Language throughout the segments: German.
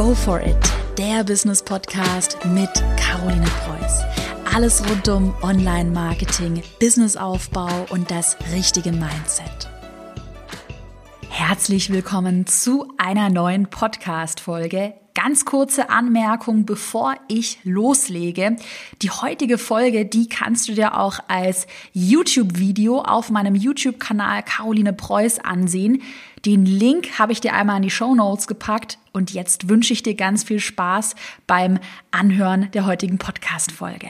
Go for it, der Business Podcast mit Caroline Preuß. Alles rund um Online-Marketing, Businessaufbau und das richtige Mindset. Herzlich willkommen zu einer neuen Podcast-Folge. Ganz kurze Anmerkung, bevor ich loslege. Die heutige Folge, die kannst du dir auch als YouTube-Video auf meinem YouTube-Kanal Caroline Preuß ansehen. Den Link habe ich dir einmal in die Show Notes gepackt und jetzt wünsche ich dir ganz viel Spaß beim Anhören der heutigen Podcast-Folge.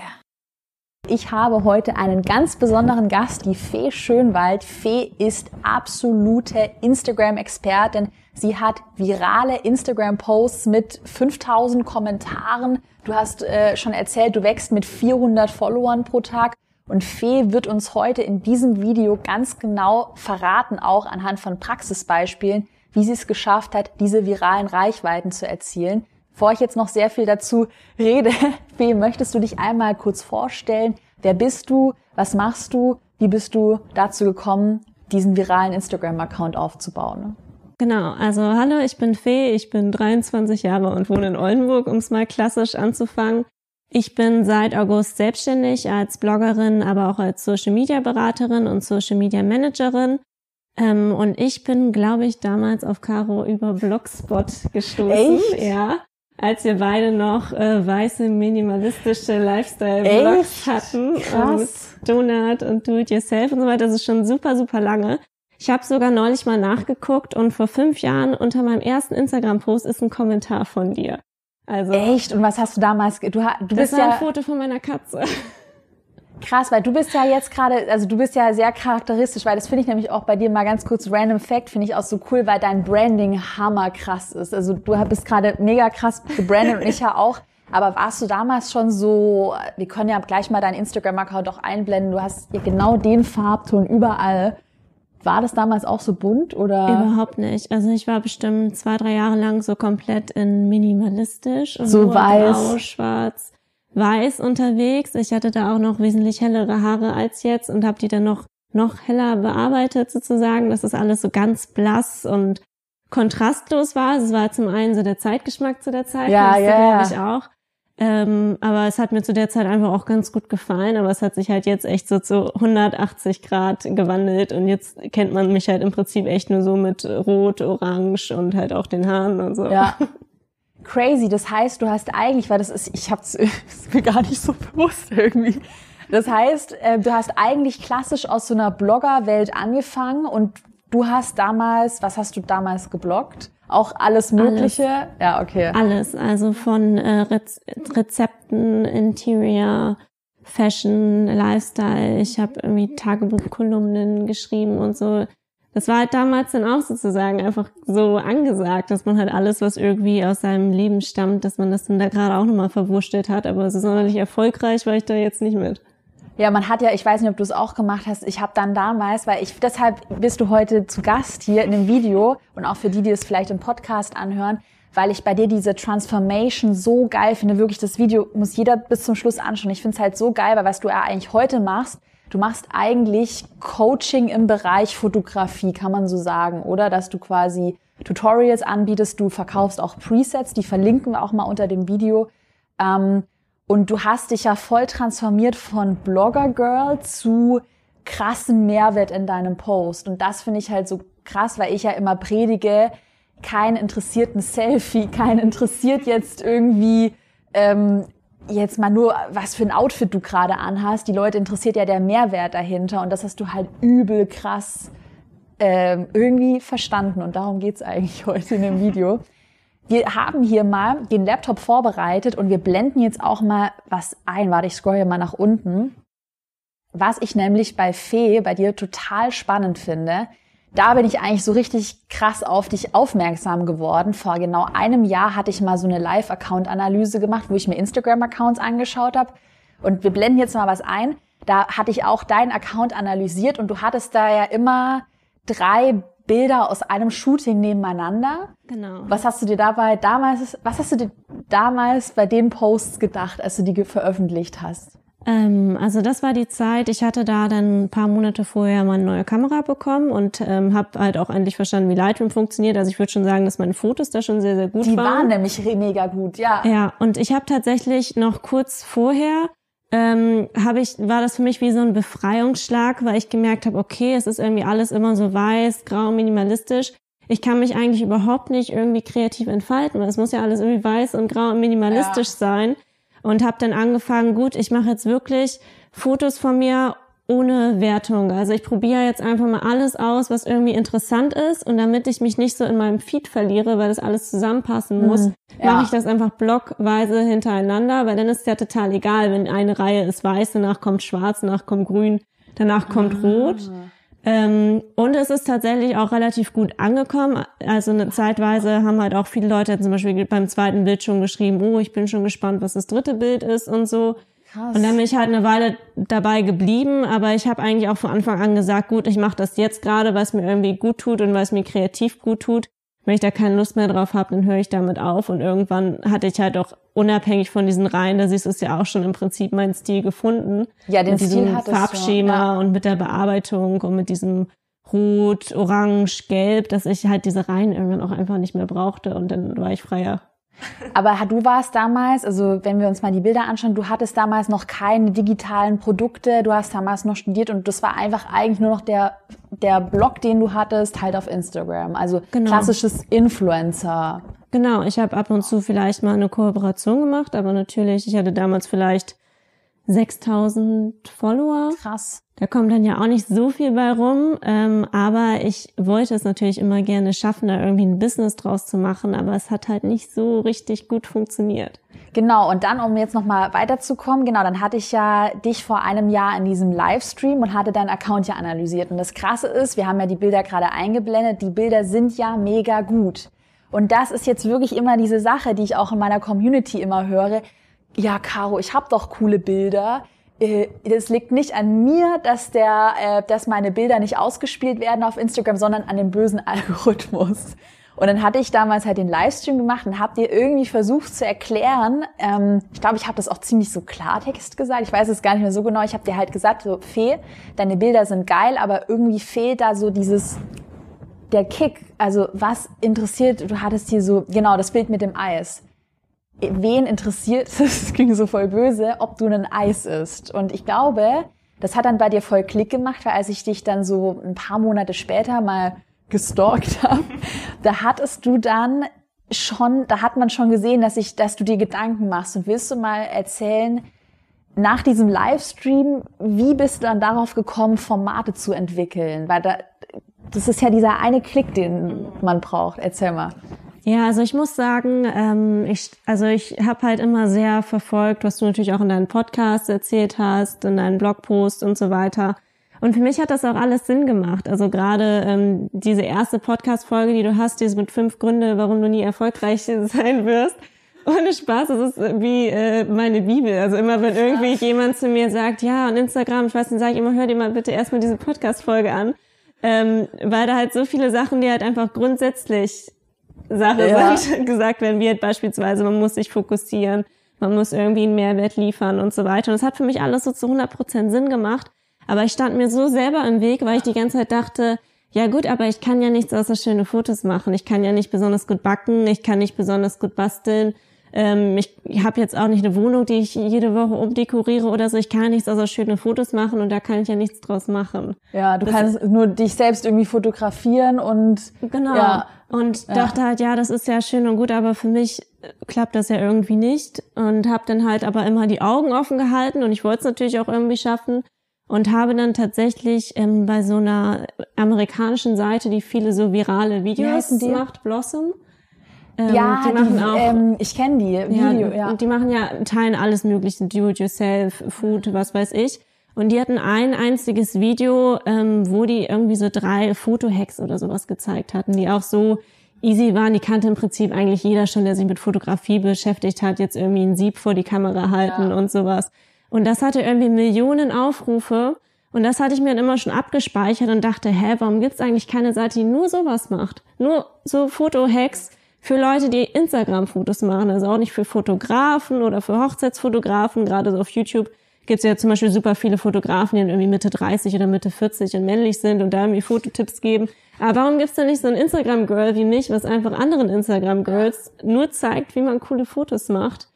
Ich habe heute einen ganz besonderen Gast, die Fee Schönwald. Fee ist absolute Instagram-Expertin. Sie hat virale Instagram-Posts mit 5000 Kommentaren. Du hast äh, schon erzählt, du wächst mit 400 Followern pro Tag. Und Fee wird uns heute in diesem Video ganz genau verraten, auch anhand von Praxisbeispielen, wie sie es geschafft hat, diese viralen Reichweiten zu erzielen. Bevor ich jetzt noch sehr viel dazu rede, Fee, möchtest du dich einmal kurz vorstellen? Wer bist du? Was machst du? Wie bist du dazu gekommen, diesen viralen Instagram-Account aufzubauen? Genau, also hallo, ich bin Fee, ich bin 23 Jahre und wohne in Oldenburg, um es mal klassisch anzufangen. Ich bin seit August selbstständig als Bloggerin, aber auch als Social Media Beraterin und Social Media Managerin. Ähm, und ich bin, glaube ich, damals auf Caro über Blogspot gestoßen. Echt? Ja. Als wir beide noch äh, weiße, minimalistische Lifestyle-Blogs hatten. Krass. mit Donut und Do-it-yourself und so weiter. Das ist schon super, super lange. Ich habe sogar neulich mal nachgeguckt und vor fünf Jahren unter meinem ersten Instagram-Post ist ein Kommentar von dir. Also Echt? Und was hast du damals? Du, du das bist war ein ja Foto von meiner Katze. Krass, weil du bist ja jetzt gerade, also du bist ja sehr charakteristisch, weil das finde ich nämlich auch bei dir mal ganz kurz random Fact, finde ich auch so cool, weil dein Branding hammer krass ist. Also du bist gerade mega krass gebrandet und ich ja auch. Aber warst du damals schon so, wir können ja gleich mal deinen Instagram-Account auch einblenden, du hast ja genau den Farbton überall. War das damals auch so bunt oder? Überhaupt nicht. Also ich war bestimmt zwei, drei Jahre lang so komplett in minimalistisch und So nur weiß. grau, schwarz, weiß unterwegs. Ich hatte da auch noch wesentlich hellere Haare als jetzt und habe die dann noch noch heller bearbeitet sozusagen, dass das alles so ganz blass und kontrastlos war. Also Es war zum einen so der Zeitgeschmack zu der Zeit, Ja, das ja, glaube ja. ich auch. Ähm, aber es hat mir zu der Zeit einfach auch ganz gut gefallen. Aber es hat sich halt jetzt echt so zu 180 Grad gewandelt. Und jetzt kennt man mich halt im Prinzip echt nur so mit Rot, Orange und halt auch den Haaren und so. Ja. Crazy. Das heißt, du hast eigentlich, weil das ist, ich hab's ist mir gar nicht so bewusst irgendwie. Das heißt, äh, du hast eigentlich klassisch aus so einer Bloggerwelt angefangen und du hast damals, was hast du damals gebloggt? Auch alles Mögliche? Ja, okay. Alles, also von äh, Rez Rezepten, Interior, Fashion, Lifestyle. Ich habe irgendwie Tagebuchkolumnen geschrieben und so. Das war halt damals dann auch sozusagen einfach so angesagt, dass man halt alles, was irgendwie aus seinem Leben stammt, dass man das dann da gerade auch nochmal verwurschtelt hat. Aber so sonderlich erfolgreich war ich da jetzt nicht mit. Ja, man hat ja, ich weiß nicht, ob du es auch gemacht hast. Ich habe dann damals, weil ich deshalb bist du heute zu Gast hier in dem Video und auch für die, die es vielleicht im Podcast anhören, weil ich bei dir diese Transformation so geil finde. Wirklich, das Video muss jeder bis zum Schluss anschauen. Ich finde es halt so geil, weil was du ja eigentlich heute machst, du machst eigentlich Coaching im Bereich Fotografie, kann man so sagen, oder? Dass du quasi Tutorials anbietest, du verkaufst auch Presets, die verlinken wir auch mal unter dem Video. Ähm, und du hast dich ja voll transformiert von Blogger-Girl zu krassen Mehrwert in deinem Post. Und das finde ich halt so krass, weil ich ja immer predige, kein interessierten Selfie, kein interessiert jetzt irgendwie ähm, jetzt mal nur, was für ein Outfit du gerade anhast. Die Leute interessiert ja der Mehrwert dahinter. Und das hast du halt übel krass ähm, irgendwie verstanden. Und darum geht's eigentlich heute in dem Video. Wir haben hier mal den Laptop vorbereitet und wir blenden jetzt auch mal was ein. Warte, ich scroll hier mal nach unten. Was ich nämlich bei Fee, bei dir total spannend finde, da bin ich eigentlich so richtig krass auf dich aufmerksam geworden. Vor genau einem Jahr hatte ich mal so eine Live-Account-Analyse gemacht, wo ich mir Instagram-Accounts angeschaut habe. Und wir blenden jetzt mal was ein. Da hatte ich auch deinen Account analysiert und du hattest da ja immer drei Bilder aus einem Shooting nebeneinander. Genau. Was hast du dir dabei damals, was hast du dir damals bei den Posts gedacht, als du die veröffentlicht hast? Ähm, also das war die Zeit. Ich hatte da dann ein paar Monate vorher mal eine neue Kamera bekommen und ähm, habe halt auch endlich verstanden, wie Lightroom funktioniert. Also ich würde schon sagen, dass meine Fotos da schon sehr, sehr gut Die waren. Die waren nämlich mega gut, ja. Ja, und ich habe tatsächlich noch kurz vorher ähm, habe ich war das für mich wie so ein Befreiungsschlag, weil ich gemerkt habe, okay, es ist irgendwie alles immer so weiß, grau, minimalistisch. Ich kann mich eigentlich überhaupt nicht irgendwie kreativ entfalten, weil es muss ja alles irgendwie weiß und grau und minimalistisch ja. sein und habe dann angefangen, gut, ich mache jetzt wirklich Fotos von mir ohne Wertung. Also ich probiere jetzt einfach mal alles aus, was irgendwie interessant ist und damit ich mich nicht so in meinem Feed verliere, weil das alles zusammenpassen muss, mhm, ja. mache ich das einfach blockweise hintereinander, weil dann ist es ja total egal, wenn eine Reihe ist weiß, danach kommt schwarz, danach kommt grün, danach kommt ah. rot. Ähm, und es ist tatsächlich auch relativ gut angekommen. Also eine Zeitweise haben halt auch viele Leute zum Beispiel beim zweiten Bild schon geschrieben, oh, ich bin schon gespannt, was das dritte Bild ist und so. Krass. Und dann bin ich halt eine Weile dabei geblieben, aber ich habe eigentlich auch von Anfang an gesagt, gut, ich mache das jetzt gerade, weil es mir irgendwie gut tut und weil es mir kreativ gut tut. Wenn ich da keine Lust mehr drauf habe, dann höre ich damit auf. Und irgendwann hatte ich halt auch unabhängig von diesen Reihen, da siehst du es ja auch schon im Prinzip meinen Stil gefunden. Ja, den mit Stil diesem Farbschema ja. und mit der Bearbeitung und mit diesem Rot, Orange, Gelb, dass ich halt diese Reihen irgendwann auch einfach nicht mehr brauchte und dann war ich freier. Aber du warst damals, also wenn wir uns mal die Bilder anschauen, du hattest damals noch keine digitalen Produkte, du hast damals noch studiert und das war einfach eigentlich nur noch der, der Blog, den du hattest, halt auf Instagram. Also genau. klassisches Influencer. Genau, ich habe ab und zu vielleicht mal eine Kooperation gemacht, aber natürlich, ich hatte damals vielleicht 6000 Follower. Krass. Da kommt dann ja auch nicht so viel bei rum, ähm, aber ich wollte es natürlich immer gerne schaffen, da irgendwie ein Business draus zu machen, aber es hat halt nicht so richtig gut funktioniert. Genau, und dann, um jetzt nochmal weiterzukommen, genau, dann hatte ich ja dich vor einem Jahr in diesem Livestream und hatte deinen Account ja analysiert. Und das Krasse ist, wir haben ja die Bilder gerade eingeblendet, die Bilder sind ja mega gut. Und das ist jetzt wirklich immer diese Sache, die ich auch in meiner Community immer höre. Ja, Caro, ich habe doch coole Bilder äh, liegt nicht an mir, dass der, äh, dass meine Bilder nicht ausgespielt werden auf Instagram, sondern an dem bösen Algorithmus. Und dann hatte ich damals halt den Livestream gemacht und habe dir irgendwie versucht zu erklären. Ähm, ich glaube, ich habe das auch ziemlich so Klartext gesagt. Ich weiß es gar nicht mehr so genau. Ich habe dir halt gesagt, so Fee, deine Bilder sind geil, aber irgendwie fehlt da so dieses der Kick. Also was interessiert? Du hattest hier so genau das Bild mit dem Eis wen interessiert, das klingt so voll böse, ob du ein Eis isst. Und ich glaube, das hat dann bei dir voll Klick gemacht, weil als ich dich dann so ein paar Monate später mal gestalkt habe, da hattest du dann schon, da hat man schon gesehen, dass ich, dass du dir Gedanken machst. Und willst du mal erzählen, nach diesem Livestream, wie bist du dann darauf gekommen, Formate zu entwickeln? Weil da, das ist ja dieser eine Klick, den man braucht. Erzähl mal. Ja, also ich muss sagen, ähm, ich, also ich habe halt immer sehr verfolgt, was du natürlich auch in deinen Podcasts erzählt hast, in deinen Blogposts und so weiter. Und für mich hat das auch alles Sinn gemacht. Also gerade ähm, diese erste Podcast-Folge, die du hast, diese mit fünf Gründe, warum du nie erfolgreich sein wirst. Ohne Spaß, das ist wie äh, meine Bibel. Also immer, wenn irgendwie jemand zu mir sagt, ja, und Instagram, ich weiß nicht, sage ich immer, hör dir mal bitte erstmal diese Podcast-Folge an. Ähm, weil da halt so viele Sachen, die halt einfach grundsätzlich Sache ja. gesagt werden, halt beispielsweise, man muss sich fokussieren, man muss irgendwie einen Mehrwert liefern und so weiter. Und das hat für mich alles so zu 100 Prozent Sinn gemacht. Aber ich stand mir so selber im Weg, weil ich die ganze Zeit dachte, ja gut, aber ich kann ja nichts außer schöne Fotos machen. Ich kann ja nicht besonders gut backen, ich kann nicht besonders gut basteln. Ähm, ich habe jetzt auch nicht eine Wohnung, die ich jede Woche umdekoriere oder so. Ich kann nichts außer schöne Fotos machen und da kann ich ja nichts draus machen. Ja, du das kannst nur dich selbst irgendwie fotografieren und genau. Ja, und ja. dachte halt, ja, das ist ja schön und gut, aber für mich klappt das ja irgendwie nicht und habe dann halt aber immer die Augen offen gehalten und ich wollte es natürlich auch irgendwie schaffen und habe dann tatsächlich ähm, bei so einer amerikanischen Seite, die viele so virale Videos macht, Blossom. Ähm, ja, die machen die, auch. Ähm, ich kenne die Video, ja, ja. Und die machen ja teilen alles Mögliche, Do-it-yourself, Food, was weiß ich. Und die hatten ein einziges Video, ähm, wo die irgendwie so drei Fotohacks oder sowas gezeigt hatten, die auch so easy waren. Die kannte im Prinzip eigentlich jeder schon, der sich mit Fotografie beschäftigt hat, jetzt irgendwie ein Sieb vor die Kamera halten ja. und sowas. Und das hatte irgendwie Millionen Aufrufe. Und das hatte ich mir dann immer schon abgespeichert und dachte, hä, warum gibt's eigentlich keine Seite, die nur sowas macht? Nur so Fotohacks für Leute, die Instagram-Fotos machen, also auch nicht für Fotografen oder für Hochzeitsfotografen, gerade so auf YouTube gibt es ja zum Beispiel super viele Fotografen, die irgendwie Mitte 30 oder Mitte 40 und männlich sind und da irgendwie Fototipps geben. Aber warum gibt's da nicht so ein Instagram-Girl wie mich, was einfach anderen Instagram-Girls nur zeigt, wie man coole Fotos macht?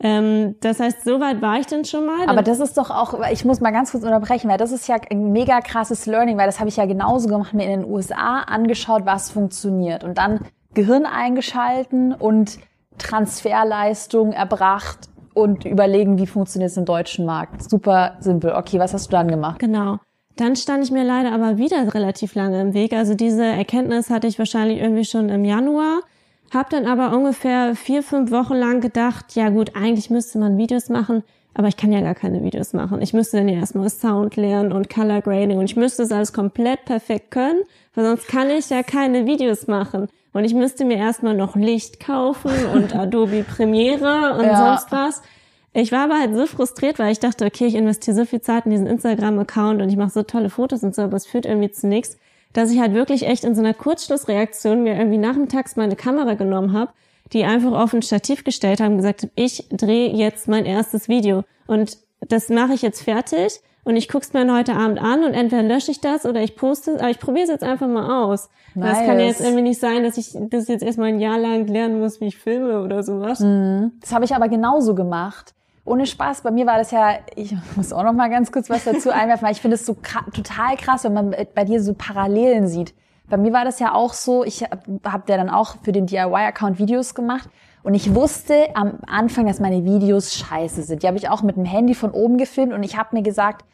Ähm, das heißt, so weit war ich denn schon mal. Aber das ist doch auch, ich muss mal ganz kurz unterbrechen, weil das ist ja ein mega krasses Learning, weil das habe ich ja genauso gemacht, mir in den USA angeschaut, was funktioniert und dann Gehirn eingeschalten und Transferleistung erbracht und überlegen, wie funktioniert es im deutschen Markt. Super simpel. Okay, was hast du dann gemacht? Genau. Dann stand ich mir leider aber wieder relativ lange im Weg. Also diese Erkenntnis hatte ich wahrscheinlich irgendwie schon im Januar hab dann aber ungefähr vier, fünf Wochen lang gedacht, ja gut, eigentlich müsste man Videos machen, aber ich kann ja gar keine Videos machen. Ich müsste dann ja erstmal Sound lernen und Color Grading und ich müsste es alles komplett perfekt können, weil sonst kann ich ja keine Videos machen. Und ich müsste mir erstmal noch Licht kaufen und Adobe Premiere und ja. sonst was. Ich war aber halt so frustriert, weil ich dachte, okay, ich investiere so viel Zeit in diesen Instagram-Account und ich mache so tolle Fotos und so, aber es führt irgendwie zu nichts dass ich halt wirklich echt in so einer Kurzschlussreaktion mir irgendwie nachmittags meine Kamera genommen habe, die einfach auf ein Stativ gestellt haben und gesagt habe, ich drehe jetzt mein erstes Video und das mache ich jetzt fertig und ich guck's mir heute Abend an und entweder lösche ich das oder ich poste es, aber ich probiere es jetzt einfach mal aus. Nice. Das kann ja jetzt irgendwie nicht sein, dass ich das jetzt erstmal ein Jahr lang lernen muss, wie ich filme oder sowas. Mhm. Das habe ich aber genauso gemacht ohne Spaß, bei mir war das ja, ich muss auch noch mal ganz kurz was dazu einwerfen, weil ich finde es so total krass, wenn man bei dir so Parallelen sieht. Bei mir war das ja auch so, ich habe hab ja dann auch für den DIY-Account Videos gemacht und ich wusste am Anfang, dass meine Videos scheiße sind. Die habe ich auch mit dem Handy von oben gefilmt und ich habe mir gesagt,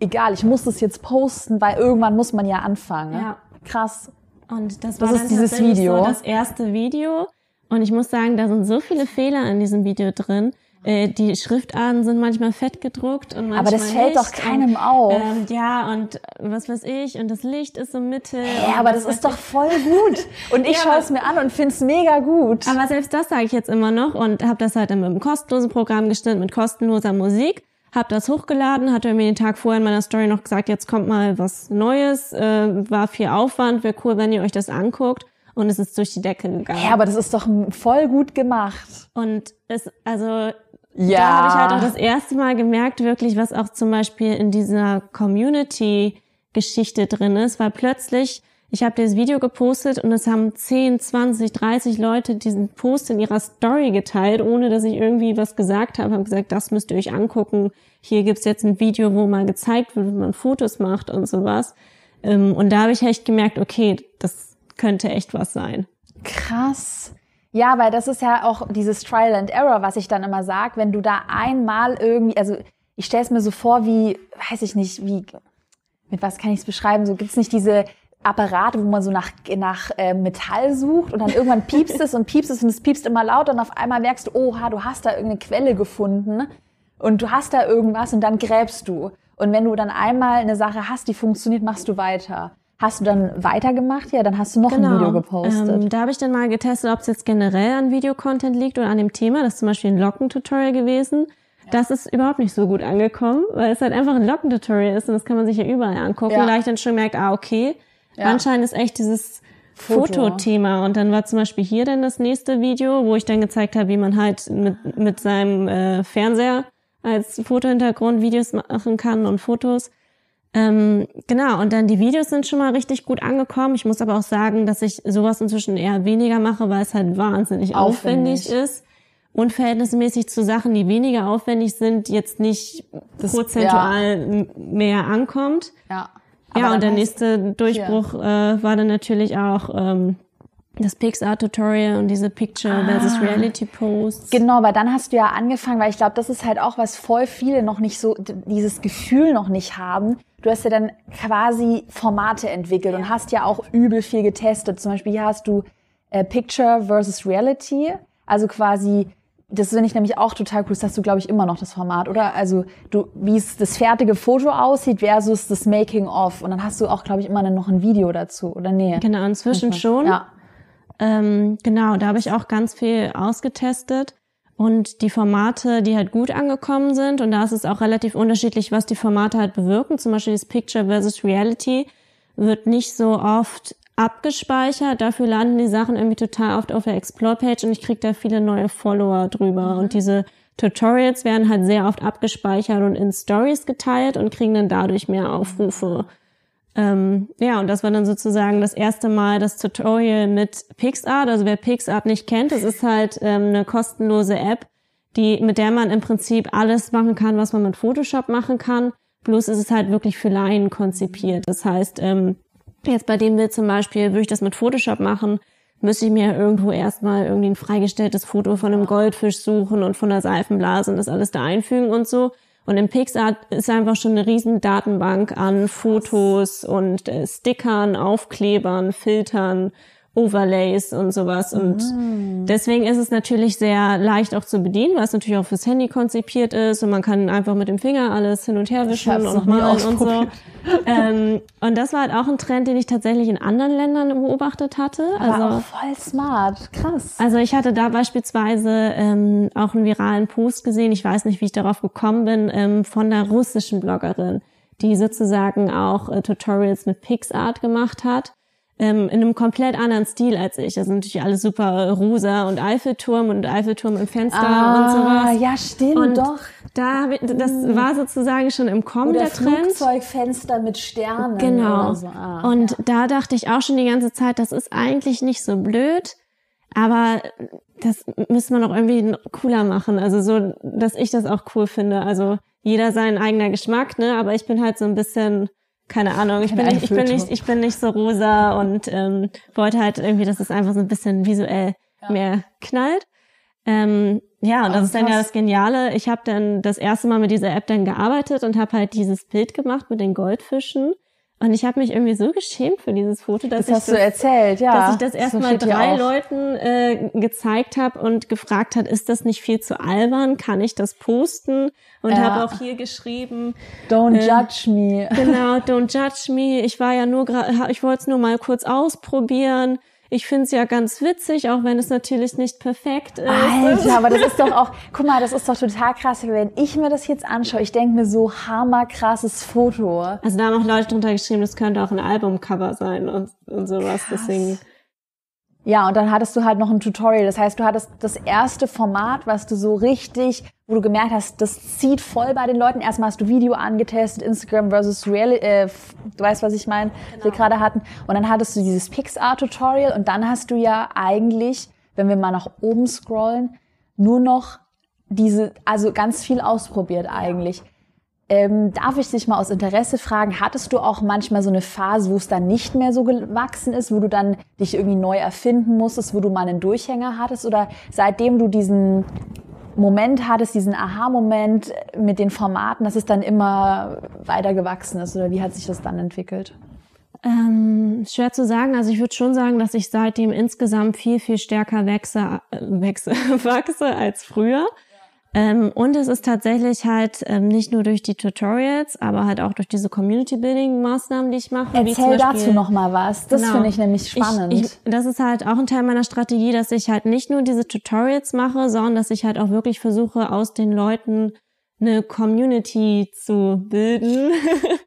egal, ich muss das jetzt posten, weil irgendwann muss man ja anfangen. Ja. Krass. Und das war das ist dieses Video. So das erste Video. Und ich muss sagen, da sind so viele Fehler in diesem Video drin. Äh, die Schriftarten sind manchmal fett gedruckt und manchmal Aber das fällt nicht. doch keinem und, auf. Ähm, ja, und was weiß ich, und das Licht ist so Mitte. Ja, aber das ist doch voll gut. Und ich ja, schaue es mir an und find's mega gut. Aber selbst das sage ich jetzt immer noch und habe das halt in einem kostenlosen Programm gestimmt mit kostenloser Musik. Hab das hochgeladen, hatte mir den Tag vorher in meiner Story noch gesagt, jetzt kommt mal was Neues, äh, war viel Aufwand, wäre cool, wenn ihr euch das anguckt und es ist durch die Decke gegangen. Ja, aber das ist doch voll gut gemacht. Und es, also ja. Da habe ich halt auch das erste Mal gemerkt, wirklich, was auch zum Beispiel in dieser Community-Geschichte drin ist, weil plötzlich, ich habe das Video gepostet und es haben 10, 20, 30 Leute diesen Post in ihrer Story geteilt, ohne dass ich irgendwie was gesagt habe, haben gesagt, das müsst ihr euch angucken. Hier gibt's jetzt ein Video, wo mal gezeigt wird, wie man Fotos macht und sowas. Ähm, und da habe ich echt gemerkt, okay, das könnte echt was sein. Krass. Ja, weil das ist ja auch dieses Trial and Error, was ich dann immer sag, wenn du da einmal irgendwie, also ich stelle es mir so vor, wie, weiß ich nicht, wie, mit was kann ich es beschreiben? So gibt's nicht diese Apparate, wo man so nach, nach äh, Metall sucht und dann irgendwann piepst es und piepst es und es piepst immer lauter und auf einmal merkst du, oha, du hast da irgendeine Quelle gefunden und du hast da irgendwas und dann gräbst du. Und wenn du dann einmal eine Sache hast, die funktioniert, machst du weiter. Hast du dann weitergemacht? Ja, dann hast du noch genau. ein Video gepostet. Ähm, da habe ich dann mal getestet, ob es jetzt generell an Videocontent liegt oder an dem Thema. Das ist zum Beispiel ein Locken-Tutorial gewesen. Das ist überhaupt nicht so gut angekommen, weil es halt einfach ein Locken-Tutorial ist und das kann man sich ja überall angucken. Ja. Da ich dann schon merkt, ah, okay, ja. anscheinend ist echt dieses Fotothema. Und dann war zum Beispiel hier dann das nächste Video, wo ich dann gezeigt habe, wie man halt mit, mit seinem äh, Fernseher als Fotohintergrund Videos machen kann und Fotos. Ähm, genau, und dann die Videos sind schon mal richtig gut angekommen. Ich muss aber auch sagen, dass ich sowas inzwischen eher weniger mache, weil es halt wahnsinnig aufwendig, aufwendig ist und verhältnismäßig zu Sachen, die weniger aufwendig sind, jetzt nicht das, prozentual ja. mehr ankommt. Ja. ja, und der nächste Durchbruch äh, war dann natürlich auch ähm, das Pixar-Tutorial und diese Picture versus ah. Reality Posts. Genau, weil dann hast du ja angefangen, weil ich glaube, das ist halt auch, was voll viele noch nicht so, dieses Gefühl noch nicht haben, du hast ja dann quasi Formate entwickelt und hast ja auch übel viel getestet. Zum Beispiel hier hast du äh, Picture versus Reality. Also quasi, das finde ich nämlich auch total cool. Das hast du, glaube ich, immer noch das Format, oder? Also du, wie es das fertige Foto aussieht versus das Making of. Und dann hast du auch, glaube ich, immer noch ein Video dazu, oder nee? Genau, inzwischen schon. Ja. Ähm, genau, da habe ich auch ganz viel ausgetestet und die Formate, die halt gut angekommen sind. Und da ist es auch relativ unterschiedlich, was die Formate halt bewirken. Zum Beispiel das Picture versus Reality wird nicht so oft abgespeichert. Dafür landen die Sachen irgendwie total oft auf der Explore-Page und ich kriege da viele neue Follower drüber. Mhm. Und diese Tutorials werden halt sehr oft abgespeichert und in Stories geteilt und kriegen dann dadurch mehr Aufrufe. Ähm, ja, und das war dann sozusagen das erste Mal das Tutorial mit PixArt. Also wer PixArt nicht kennt, das ist halt ähm, eine kostenlose App, die, mit der man im Prinzip alles machen kann, was man mit Photoshop machen kann. Bloß ist es halt wirklich für Laien konzipiert. Das heißt, ähm, jetzt bei dem Bild zum Beispiel würde ich das mit Photoshop machen, müsste ich mir irgendwo erstmal irgendwie ein freigestelltes Foto von einem Goldfisch suchen und von der Seifenblase und das alles da einfügen und so. Und im PixArt ist einfach schon eine riesen Datenbank an Fotos und äh, Stickern, Aufklebern, Filtern Overlays und sowas. Und mm. deswegen ist es natürlich sehr leicht auch zu bedienen, weil es natürlich auch fürs Handy konzipiert ist und man kann einfach mit dem Finger alles hin und her wischen und malen und so. ähm, und das war halt auch ein Trend, den ich tatsächlich in anderen Ländern beobachtet hatte. Aber also auch voll smart, krass. Also ich hatte da beispielsweise ähm, auch einen viralen Post gesehen, ich weiß nicht, wie ich darauf gekommen bin, ähm, von der russischen Bloggerin, die sozusagen auch äh, Tutorials mit PixArt gemacht hat ähm, in einem komplett anderen Stil als ich. Das sind natürlich alle super rosa und Eiffelturm und Eiffelturm im Fenster ah, und sowas. Ja, stimmt, und doch. Da, das hm. war sozusagen schon im Kommen oder der Trend. Flugzeugfenster mit Sternen. Genau. So. Ah, und ja. da dachte ich auch schon die ganze Zeit, das ist eigentlich nicht so blöd, aber das müsste man doch irgendwie cooler machen. Also so, dass ich das auch cool finde. Also jeder sein eigener Geschmack, ne? Aber ich bin halt so ein bisschen keine Ahnung, ich bin, nicht, ich bin nicht, ich bin nicht so rosa und ähm, wollte halt irgendwie, dass es einfach so ein bisschen visuell ja. mehr knallt. Ähm, ja, und das oh, ist dann ja das Geniale. Ich habe dann das erste Mal mit dieser App dann gearbeitet und habe halt dieses Bild gemacht mit den Goldfischen. Und ich habe mich irgendwie so geschämt für dieses Foto, dass das ich das, erzählt, ja. dass ich das erstmal so drei Leuten äh, gezeigt habe und gefragt hat, ist das nicht viel zu albern? Kann ich das posten? Und ja. habe auch hier geschrieben, Don't äh, judge me. Genau, don't judge me. Ich war ja nur gerade, ich wollte es nur mal kurz ausprobieren. Ich finde es ja ganz witzig, auch wenn es natürlich nicht perfekt ist. Alter, aber das ist doch auch, guck mal, das ist doch total krass, wenn ich mir das jetzt anschaue. Ich denke mir so, hammerkrasses Foto. Also da haben auch Leute drunter geschrieben, das könnte auch ein Albumcover sein und, und sowas. Krass. Deswegen ja, und dann hattest du halt noch ein Tutorial. Das heißt, du hattest das erste Format, was du so richtig, wo du gemerkt hast, das zieht voll bei den Leuten. Erstmal hast du Video angetestet, Instagram versus Real, äh, du weißt, was ich meine, genau. wir gerade hatten. Und dann hattest du dieses PixArt-Tutorial und dann hast du ja eigentlich, wenn wir mal nach oben scrollen, nur noch diese, also ganz viel ausprobiert eigentlich. Ähm, darf ich dich mal aus Interesse fragen, hattest du auch manchmal so eine Phase, wo es dann nicht mehr so gewachsen ist, wo du dann dich irgendwie neu erfinden musstest, wo du mal einen Durchhänger hattest? Oder seitdem du diesen Moment hattest, diesen Aha-Moment mit den Formaten, dass es dann immer weiter gewachsen ist? Oder wie hat sich das dann entwickelt? Ähm, schwer zu sagen. Also ich würde schon sagen, dass ich seitdem insgesamt viel, viel stärker wachse, äh, wachse, wachse als früher. Ähm, und es ist tatsächlich halt ähm, nicht nur durch die Tutorials, aber halt auch durch diese Community-Building-Maßnahmen, die ich mache. Erzähl dazu noch mal was. Das genau. finde ich nämlich spannend. Ich, ich, das ist halt auch ein Teil meiner Strategie, dass ich halt nicht nur diese Tutorials mache, sondern dass ich halt auch wirklich versuche, aus den Leuten eine Community zu bilden.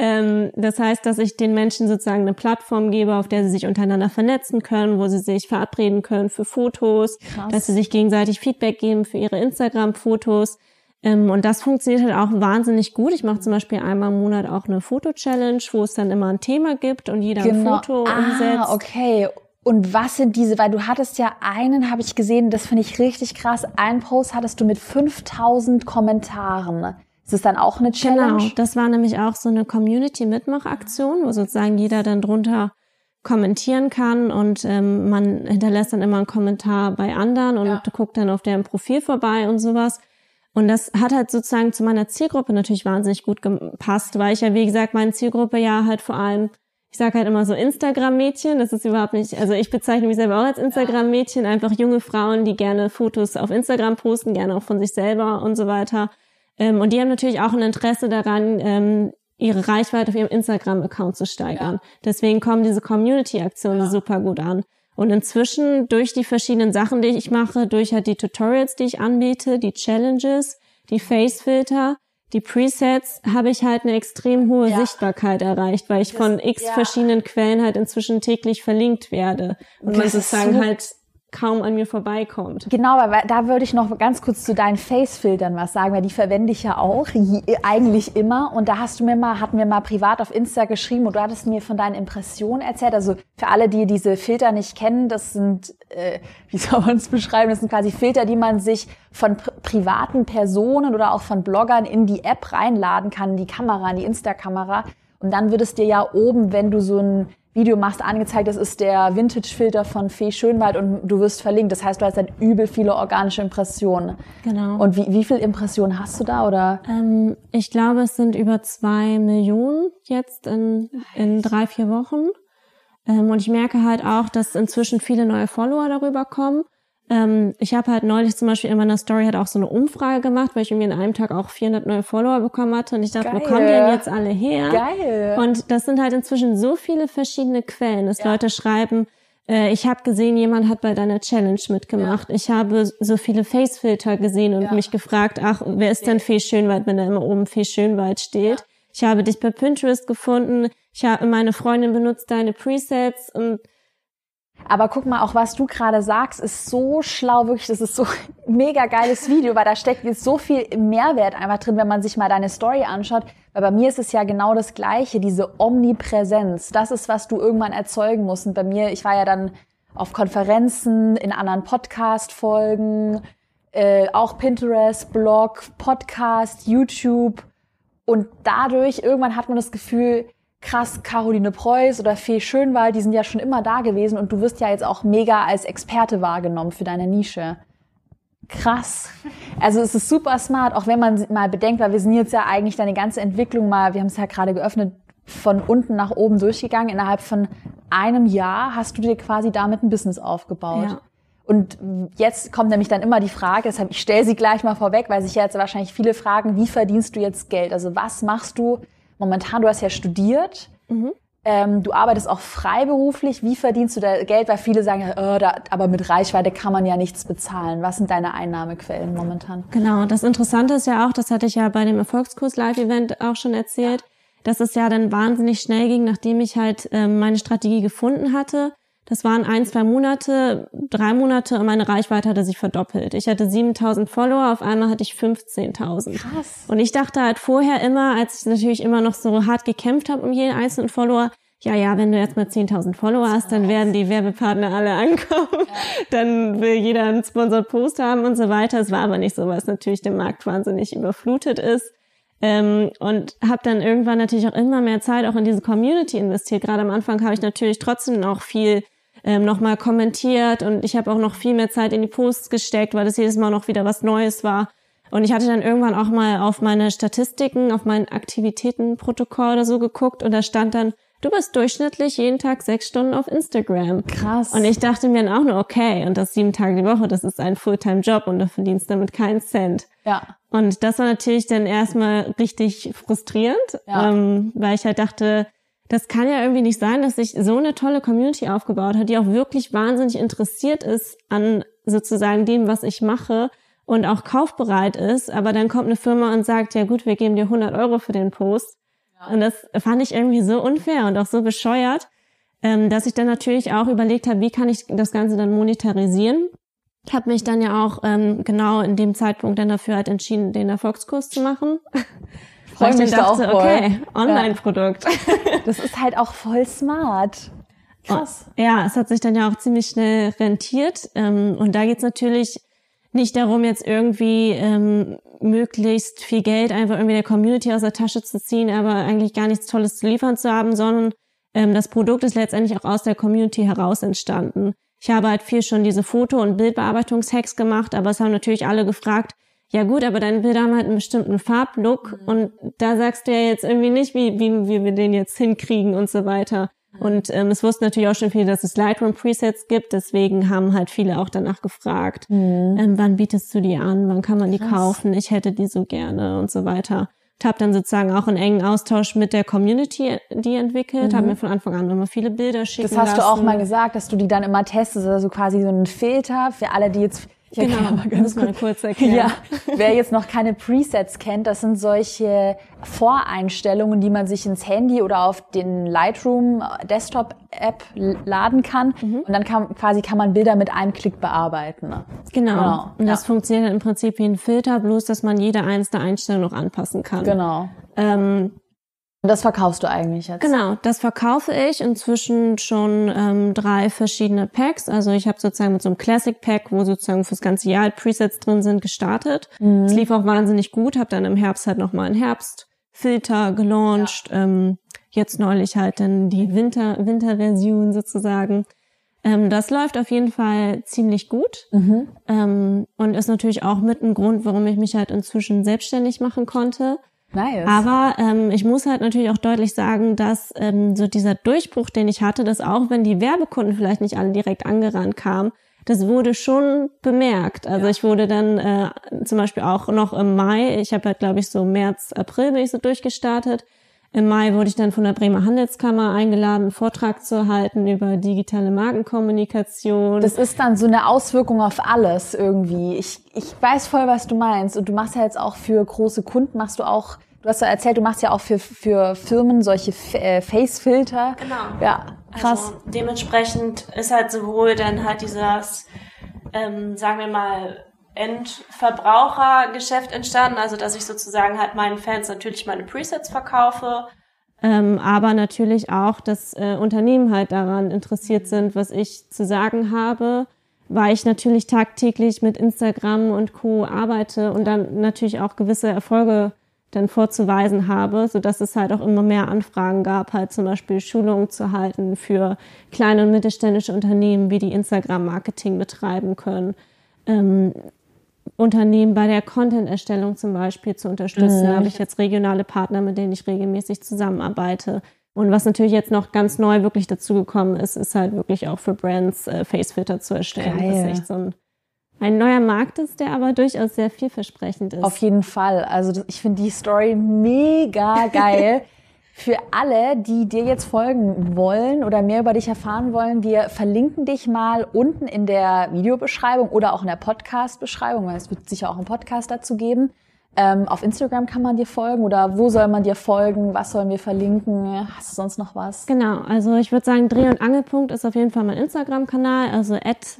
Ähm, das heißt, dass ich den Menschen sozusagen eine Plattform gebe, auf der sie sich untereinander vernetzen können, wo sie sich verabreden können für Fotos, Krass. dass sie sich gegenseitig Feedback geben für ihre Instagram-Fotos. Ähm, und das funktioniert halt auch wahnsinnig gut. Ich mache zum Beispiel einmal im Monat auch eine Foto-Challenge, wo es dann immer ein Thema gibt und jeder genau. ein Foto ah, umsetzt. okay. Und was sind diese, weil du hattest ja einen, habe ich gesehen, das finde ich richtig krass, einen Post hattest du mit 5000 Kommentaren. Ist das dann auch eine Challenge? Genau, das war nämlich auch so eine Community-Mitmachaktion, wo sozusagen jeder dann drunter kommentieren kann und ähm, man hinterlässt dann immer einen Kommentar bei anderen und ja. guckt dann auf deren Profil vorbei und sowas. Und das hat halt sozusagen zu meiner Zielgruppe natürlich wahnsinnig gut gepasst, weil ich ja, wie gesagt, meine Zielgruppe ja halt vor allem, ich sage halt immer so Instagram-Mädchen, das ist überhaupt nicht, also ich bezeichne mich selber auch als Instagram-Mädchen, einfach junge Frauen, die gerne Fotos auf Instagram posten, gerne auch von sich selber und so weiter. Ähm, und die haben natürlich auch ein Interesse daran, ähm, ihre Reichweite auf ihrem Instagram-Account zu steigern. Ja. Deswegen kommen diese Community-Aktionen ja. super gut an. Und inzwischen durch die verschiedenen Sachen, die ich mache, durch halt die Tutorials, die ich anbiete, die Challenges, die Face-Filter, die Presets, habe ich halt eine extrem hohe ja. Sichtbarkeit erreicht, weil ich das, von x verschiedenen Quellen halt inzwischen täglich verlinkt werde. Und man sozusagen so halt kaum an mir vorbeikommt. Genau, aber da würde ich noch ganz kurz zu deinen Face-Filtern was sagen, weil die verwende ich ja auch eigentlich immer. Und da hast du mir mal, hatten wir mal privat auf Insta geschrieben und du hattest mir von deinen Impressionen erzählt. Also für alle, die diese Filter nicht kennen, das sind, äh, wie soll man es beschreiben, das sind quasi Filter, die man sich von pri privaten Personen oder auch von Bloggern in die App reinladen kann, die Kamera, in die Insta-Kamera. Und dann wird es dir ja oben, wenn du so ein Video machst, angezeigt, das ist der Vintage-Filter von Fee Schönwald und du wirst verlinkt. Das heißt, du hast dann übel viele organische Impressionen. Genau. Und wie, wie viele Impressionen hast du da? Oder? Ähm, ich glaube, es sind über zwei Millionen jetzt in, in drei, vier Wochen. Ähm, und ich merke halt auch, dass inzwischen viele neue Follower darüber kommen. Ähm, ich habe halt neulich zum Beispiel in meiner Story halt auch so eine Umfrage gemacht, weil ich irgendwie in einem Tag auch 400 neue Follower bekommen hatte und ich dachte, Geil. wo kommen die denn jetzt alle her? Geil. Und das sind halt inzwischen so viele verschiedene Quellen, dass ja. Leute schreiben, äh, ich habe gesehen, jemand hat bei deiner Challenge mitgemacht. Ja. Ich habe so viele Facefilter gesehen und ja. mich gefragt, ach, wer ist denn Fee Schönwald, wenn da immer oben Fee Schönwald steht? Ich habe dich bei Pinterest gefunden. Ich habe meine Freundin benutzt deine Presets und aber guck mal, auch was du gerade sagst, ist so schlau, wirklich, das ist so mega geiles Video, weil da steckt jetzt so viel Mehrwert einfach drin, wenn man sich mal deine Story anschaut. Weil bei mir ist es ja genau das Gleiche, diese Omnipräsenz. Das ist, was du irgendwann erzeugen musst. Und bei mir, ich war ja dann auf Konferenzen, in anderen Podcast-Folgen, äh, auch Pinterest, Blog, Podcast, YouTube. Und dadurch, irgendwann hat man das Gefühl, krass Caroline Preuß oder Fee Schönwald, die sind ja schon immer da gewesen und du wirst ja jetzt auch mega als Experte wahrgenommen für deine Nische. Krass. Also es ist super smart, auch wenn man mal bedenkt, weil wir sind jetzt ja eigentlich deine ganze Entwicklung mal, wir haben es ja gerade geöffnet, von unten nach oben durchgegangen. Innerhalb von einem Jahr hast du dir quasi damit ein Business aufgebaut. Ja. Und jetzt kommt nämlich dann immer die Frage, deshalb ich stelle sie gleich mal vorweg, weil sich jetzt wahrscheinlich viele fragen, wie verdienst du jetzt Geld? Also was machst du momentan, du hast ja studiert, mhm. ähm, du arbeitest auch freiberuflich. Wie verdienst du da Geld? Weil viele sagen, oh, da, aber mit Reichweite kann man ja nichts bezahlen. Was sind deine Einnahmequellen momentan? Genau, das Interessante ist ja auch, das hatte ich ja bei dem Erfolgskurs Live-Event auch schon erzählt, dass es ja dann wahnsinnig schnell ging, nachdem ich halt ähm, meine Strategie gefunden hatte das waren ein, zwei Monate, drei Monate und meine Reichweite hatte sich verdoppelt. Ich hatte 7000 Follower, auf einmal hatte ich 15.000. Krass. Und ich dachte halt vorher immer, als ich natürlich immer noch so hart gekämpft habe um jeden einzelnen Follower, ja, ja, wenn du jetzt mal 10.000 Follower hast, dann werden die Werbepartner alle ankommen. Dann will jeder einen Sponsored Post haben und so weiter. Es war aber nicht so, weil es natürlich der Markt wahnsinnig überflutet ist. Ähm, und habe dann irgendwann natürlich auch immer mehr Zeit auch in diese Community investiert. Gerade am Anfang habe ich natürlich trotzdem noch viel ähm, nochmal kommentiert und ich habe auch noch viel mehr Zeit in die Posts gesteckt, weil das jedes Mal noch wieder was Neues war. Und ich hatte dann irgendwann auch mal auf meine Statistiken, auf mein Aktivitätenprotokoll oder so geguckt und da stand dann, du bist durchschnittlich jeden Tag sechs Stunden auf Instagram. Krass. Und ich dachte mir dann auch nur, okay, und das sieben Tage die Woche, das ist ein Fulltime-Job und du verdienst damit keinen Cent. Ja. Und das war natürlich dann erstmal richtig frustrierend, ja. ähm, weil ich halt dachte, das kann ja irgendwie nicht sein, dass sich so eine tolle Community aufgebaut hat, die auch wirklich wahnsinnig interessiert ist an sozusagen dem, was ich mache und auch kaufbereit ist. Aber dann kommt eine Firma und sagt, ja gut, wir geben dir 100 Euro für den Post. Ja. Und das fand ich irgendwie so unfair und auch so bescheuert, ähm, dass ich dann natürlich auch überlegt habe, wie kann ich das Ganze dann monetarisieren. Ich habe mich dann ja auch ähm, genau in dem Zeitpunkt dann dafür halt entschieden, den Erfolgskurs zu machen. Freue mich dachte, da auch voll. Okay, Online-Produkt. Das ist halt auch voll smart. Krass. Ja, es hat sich dann ja auch ziemlich schnell rentiert. Ähm, und da geht's natürlich nicht darum, jetzt irgendwie ähm, möglichst viel Geld einfach irgendwie der Community aus der Tasche zu ziehen, aber eigentlich gar nichts Tolles zu liefern zu haben, sondern ähm, das Produkt ist letztendlich auch aus der Community heraus entstanden. Ich habe halt viel schon diese Foto- und Bildbearbeitungshacks gemacht, aber es haben natürlich alle gefragt, ja gut, aber deine Bilder haben halt einen bestimmten Farblook mhm. und da sagst du ja jetzt irgendwie nicht, wie, wie, wie wir den jetzt hinkriegen und so weiter. Mhm. Und ähm, es wussten natürlich auch schon viele, dass es Lightroom Presets gibt, deswegen haben halt viele auch danach gefragt, mhm. ähm, wann bietest du die an, wann kann man die Krass. kaufen, ich hätte die so gerne und so weiter. Ich habe dann sozusagen auch einen engen Austausch mit der Community die entwickelt, mhm. habe mir von Anfang an immer viele Bilder schicken Das hast lassen. du auch mal gesagt, dass du die dann immer testest, also quasi so einen Filter für alle, die jetzt Ich genau, mal ganz kurz. Mal kurz erklären. Ja, wer jetzt noch keine Presets kennt, das sind solche Voreinstellungen, die man sich ins Handy oder auf den Lightroom Desktop App laden kann mhm. und dann kann quasi kann man Bilder mit einem Klick bearbeiten. Ne? Genau. genau. Und das ja. funktioniert im Prinzip wie ein Filter, bloß dass man jede einzelne Einstellung noch anpassen kann. Genau. Ähm, das verkaufst du eigentlich jetzt? Genau, das verkaufe ich inzwischen schon ähm, drei verschiedene Packs. Also ich habe sozusagen mit so einem Classic Pack, wo sozusagen fürs ganze Jahr halt Presets drin sind, gestartet. Mhm. Es lief auch wahnsinnig gut. Habe dann im Herbst halt nochmal einen Herbstfilter gelauncht. Ja. Ähm, jetzt neulich halt dann die Winter Winterversion sozusagen. Ähm, das läuft auf jeden Fall ziemlich gut mhm. ähm, und ist natürlich auch mit ein Grund, warum ich mich halt inzwischen selbstständig machen konnte Nice. Aber ähm, ich muss halt natürlich auch deutlich sagen, dass ähm, so dieser Durchbruch, den ich hatte, dass auch wenn die Werbekunden vielleicht nicht alle direkt angerannt kamen, das wurde schon bemerkt. Also ja. ich wurde dann äh, zum Beispiel auch noch im Mai, ich habe halt glaube ich so März, April bin ich so durchgestartet. Im Mai wurde ich dann von der Bremer Handelskammer eingeladen, einen Vortrag zu halten über digitale Markenkommunikation. Das ist dann so eine Auswirkung auf alles irgendwie. Ich, ich weiß voll, was du meinst. Und du machst ja jetzt auch für große Kunden, machst du auch, du hast ja erzählt, du machst ja auch für, für Firmen solche äh, Face-Filter. Genau. Ja, krass. Also dementsprechend ist halt sowohl dann halt dieses, ähm, sagen wir mal, Endverbrauchergeschäft entstanden, also dass ich sozusagen halt meinen Fans natürlich meine Presets verkaufe, ähm, aber natürlich auch, dass äh, Unternehmen halt daran interessiert sind, was ich zu sagen habe, weil ich natürlich tagtäglich mit Instagram und Co. arbeite und dann natürlich auch gewisse Erfolge dann vorzuweisen habe, so dass es halt auch immer mehr Anfragen gab, halt zum Beispiel Schulungen zu halten für kleine und mittelständische Unternehmen, wie die Instagram-Marketing betreiben können. Ähm, Unternehmen bei der Content-Erstellung zum Beispiel zu unterstützen. Mhm. Da habe ich jetzt regionale Partner, mit denen ich regelmäßig zusammenarbeite. Und was natürlich jetzt noch ganz neu wirklich dazugekommen ist, ist halt wirklich auch für Brands äh, Facefilter zu erstellen. Geil. Das ist echt so ein, ein neuer Markt ist, der aber durchaus sehr vielversprechend ist. Auf jeden Fall. Also ich finde die Story mega geil. Für alle, die dir jetzt folgen wollen oder mehr über dich erfahren wollen, wir verlinken dich mal unten in der Videobeschreibung oder auch in der Podcast-Beschreibung, weil es wird sicher auch einen Podcast dazu geben. Ähm, auf Instagram kann man dir folgen oder wo soll man dir folgen? Was sollen wir verlinken? Hast du sonst noch was? Genau, also ich würde sagen, Dreh- und Angelpunkt ist auf jeden Fall mein Instagram-Kanal, also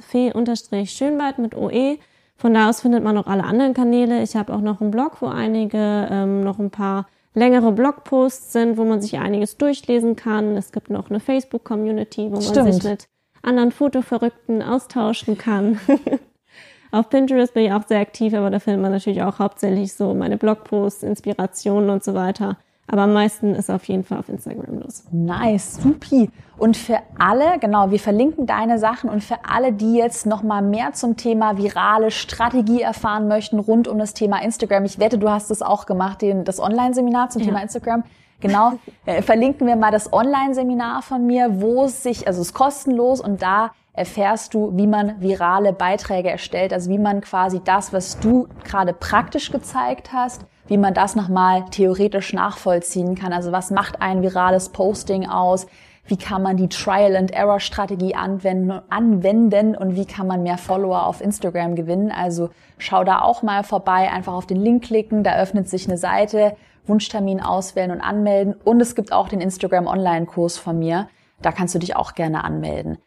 fee-schönwald mit OE. Von da aus findet man auch alle anderen Kanäle. Ich habe auch noch einen Blog, wo einige ähm, noch ein paar längere Blogposts sind, wo man sich einiges durchlesen kann. Es gibt noch eine Facebook-Community, wo man Stimmt. sich mit anderen Fotoverrückten austauschen kann. Auf Pinterest bin ich auch sehr aktiv, aber da findet man natürlich auch hauptsächlich so meine Blogposts, Inspirationen und so weiter. Aber am meisten ist auf jeden Fall auf Instagram los. Nice, supi. Und für alle, genau, wir verlinken deine Sachen und für alle, die jetzt nochmal mehr zum Thema virale Strategie erfahren möchten rund um das Thema Instagram. Ich wette, du hast es auch gemacht, den, das Online-Seminar zum ja. Thema Instagram. Genau, äh, verlinken wir mal das Online-Seminar von mir, wo es sich, also es ist kostenlos und da erfährst du, wie man virale Beiträge erstellt, also wie man quasi das, was du gerade praktisch gezeigt hast, wie man das nochmal theoretisch nachvollziehen kann. Also was macht ein virales Posting aus? Wie kann man die Trial-and-Error-Strategie anwenden, anwenden und wie kann man mehr Follower auf Instagram gewinnen? Also schau da auch mal vorbei, einfach auf den Link klicken, da öffnet sich eine Seite, Wunschtermin auswählen und anmelden. Und es gibt auch den Instagram Online-Kurs von mir. Da kannst du dich auch gerne anmelden.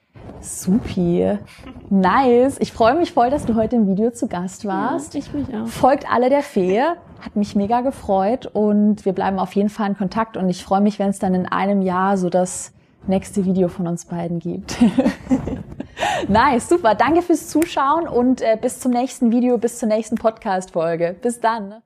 Supi. Nice. Ich freue mich voll, dass du heute im Video zu Gast warst. Ja, ich mich auch. Folgt alle der Fee. Hat mich mega gefreut und wir bleiben auf jeden Fall in Kontakt und ich freue mich, wenn es dann in einem Jahr so das nächste Video von uns beiden gibt. nice, super. Danke fürs Zuschauen und äh, bis zum nächsten Video, bis zur nächsten Podcast-Folge. Bis dann.